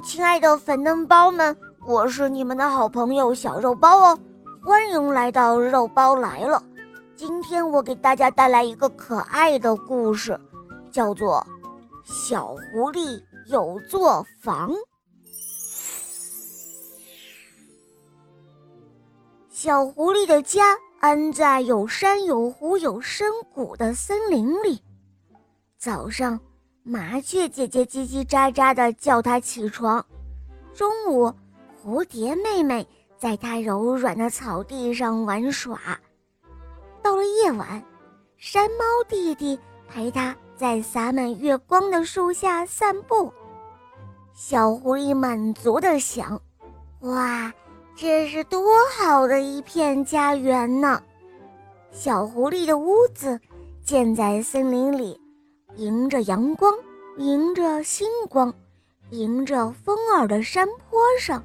亲爱的粉嫩包们，我是你们的好朋友小肉包哦，欢迎来到肉包来了。今天我给大家带来一个可爱的故事，叫做《小狐狸有座房》。小狐狸的家安在有山有湖有深谷的森林里。早上。麻雀姐姐叽叽喳喳地叫它起床。中午，蝴蝶妹妹在它柔软的草地上玩耍。到了夜晚，山猫弟弟陪它在洒满月光的树下散步。小狐狸满足地想：“哇，这是多好的一片家园呢！”小狐狸的屋子建在森林里。迎着阳光，迎着星光，迎着风儿的山坡上，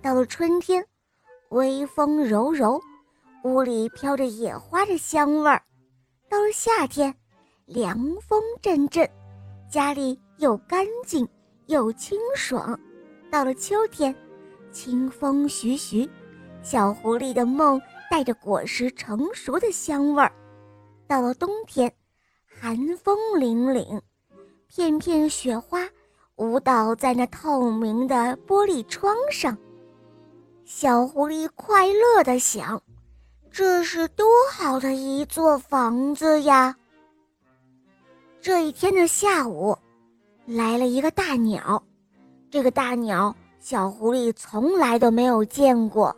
到了春天，微风柔柔，屋里飘着野花的香味儿；到了夏天，凉风阵阵，家里又干净又清爽；到了秋天，清风徐徐，小狐狸的梦带着果实成熟的香味儿；到了冬天。寒风凛凛，片片雪花舞蹈在那透明的玻璃窗上。小狐狸快乐地想：“这是多好的一座房子呀！”这一天的下午，来了一个大鸟。这个大鸟，小狐狸从来都没有见过，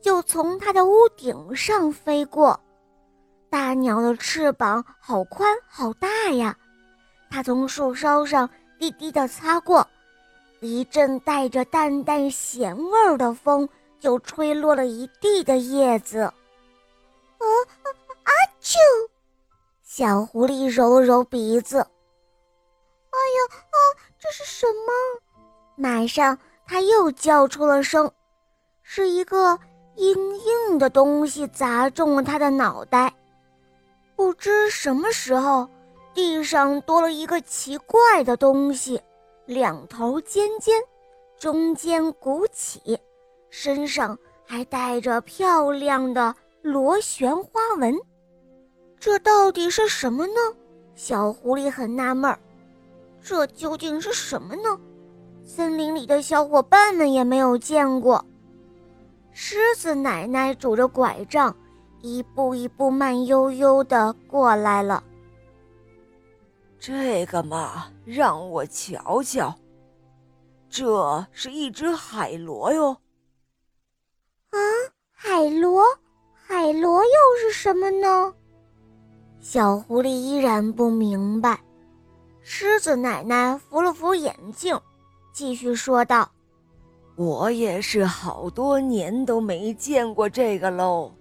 就从它的屋顶上飞过。大鸟的翅膀好宽好大呀！它从树梢上低低地擦过，一阵带着淡淡咸味儿的风就吹落了一地的叶子。啊啊！啾！小狐狸揉了揉鼻子。哎呀啊！这是什么？马上，它又叫出了声，是一个硬硬的东西砸中了它的脑袋。不知什么时候，地上多了一个奇怪的东西，两头尖尖，中间鼓起，身上还带着漂亮的螺旋花纹。这到底是什么呢？小狐狸很纳闷儿，这究竟是什么呢？森林里的小伙伴们也没有见过。狮子奶奶拄着拐杖。一步一步慢悠悠的过来了。这个嘛，让我瞧瞧，这是一只海螺哟。啊，海螺，海螺又是什么呢？小狐狸依然不明白。狮子奶奶扶了扶眼镜，继续说道：“我也是好多年都没见过这个喽。”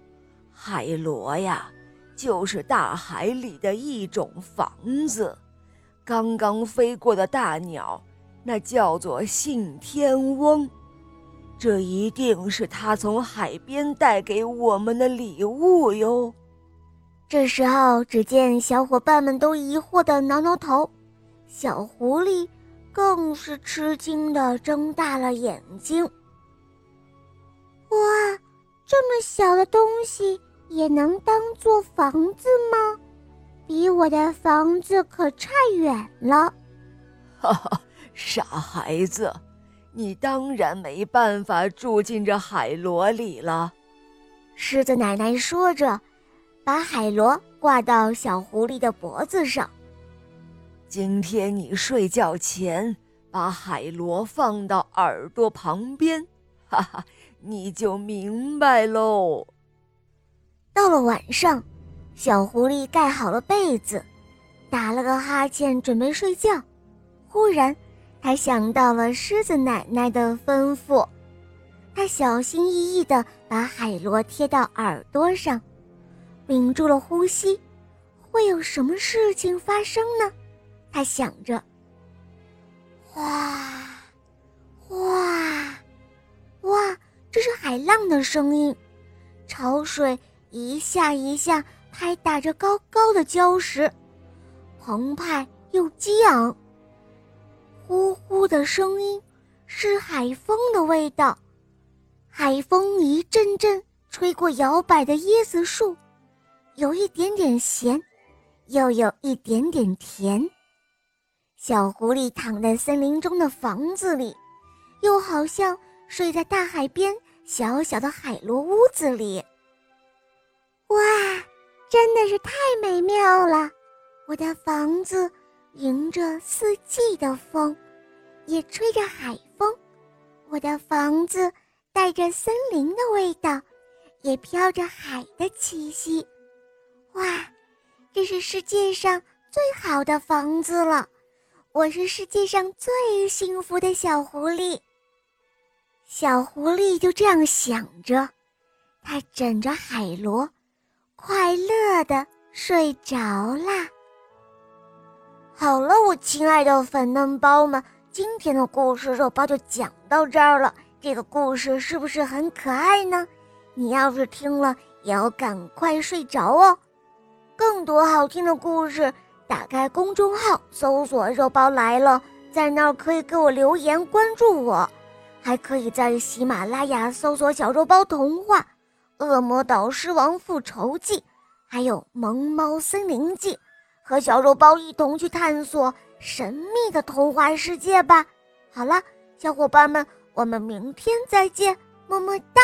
海螺呀，就是大海里的一种房子。刚刚飞过的大鸟，那叫做信天翁。这一定是他从海边带给我们的礼物哟。这时候，只见小伙伴们都疑惑地挠挠头，小狐狸更是吃惊地睁大了眼睛。哇，这么小的东西！也能当做房子吗？比我的房子可差远了。哈哈，傻孩子，你当然没办法住进这海螺里了。狮子奶奶说着，把海螺挂到小狐狸的脖子上。今天你睡觉前把海螺放到耳朵旁边，哈哈，你就明白喽。到了晚上，小狐狸盖好了被子，打了个哈欠，准备睡觉。忽然，他想到了狮子奶奶的吩咐，他小心翼翼地把海螺贴到耳朵上，屏住了呼吸。会有什么事情发生呢？他想着。哗，哗，哇！这是海浪的声音，潮水。一下一下拍打着高高的礁石，澎湃又激昂。呼呼的声音是海风的味道。海风一阵阵吹过摇摆的椰子树，有一点点咸，又有一点点甜。小狐狸躺在森林中的房子里，又好像睡在大海边小小的海螺屋子里。哇，真的是太美妙了！我的房子迎着四季的风，也吹着海风。我的房子带着森林的味道，也飘着海的气息。哇，这是世界上最好的房子了！我是世界上最幸福的小狐狸。小狐狸就这样想着，它枕着海螺，快乐的睡着啦。好了，我亲爱的粉嫩包们，今天的故事肉包就讲到这儿了。这个故事是不是很可爱呢？你要是听了，也要赶快睡着哦。更多好听的故事，打开公众号搜索“肉包来了”，在那儿可以给我留言关注我，还可以在喜马拉雅搜索“小肉包童话”、《恶魔岛狮王复仇记》，还有《萌猫森林记》。和小肉包一同去探索神秘的童话世界吧！好了，小伙伴们，我们明天再见，么么哒。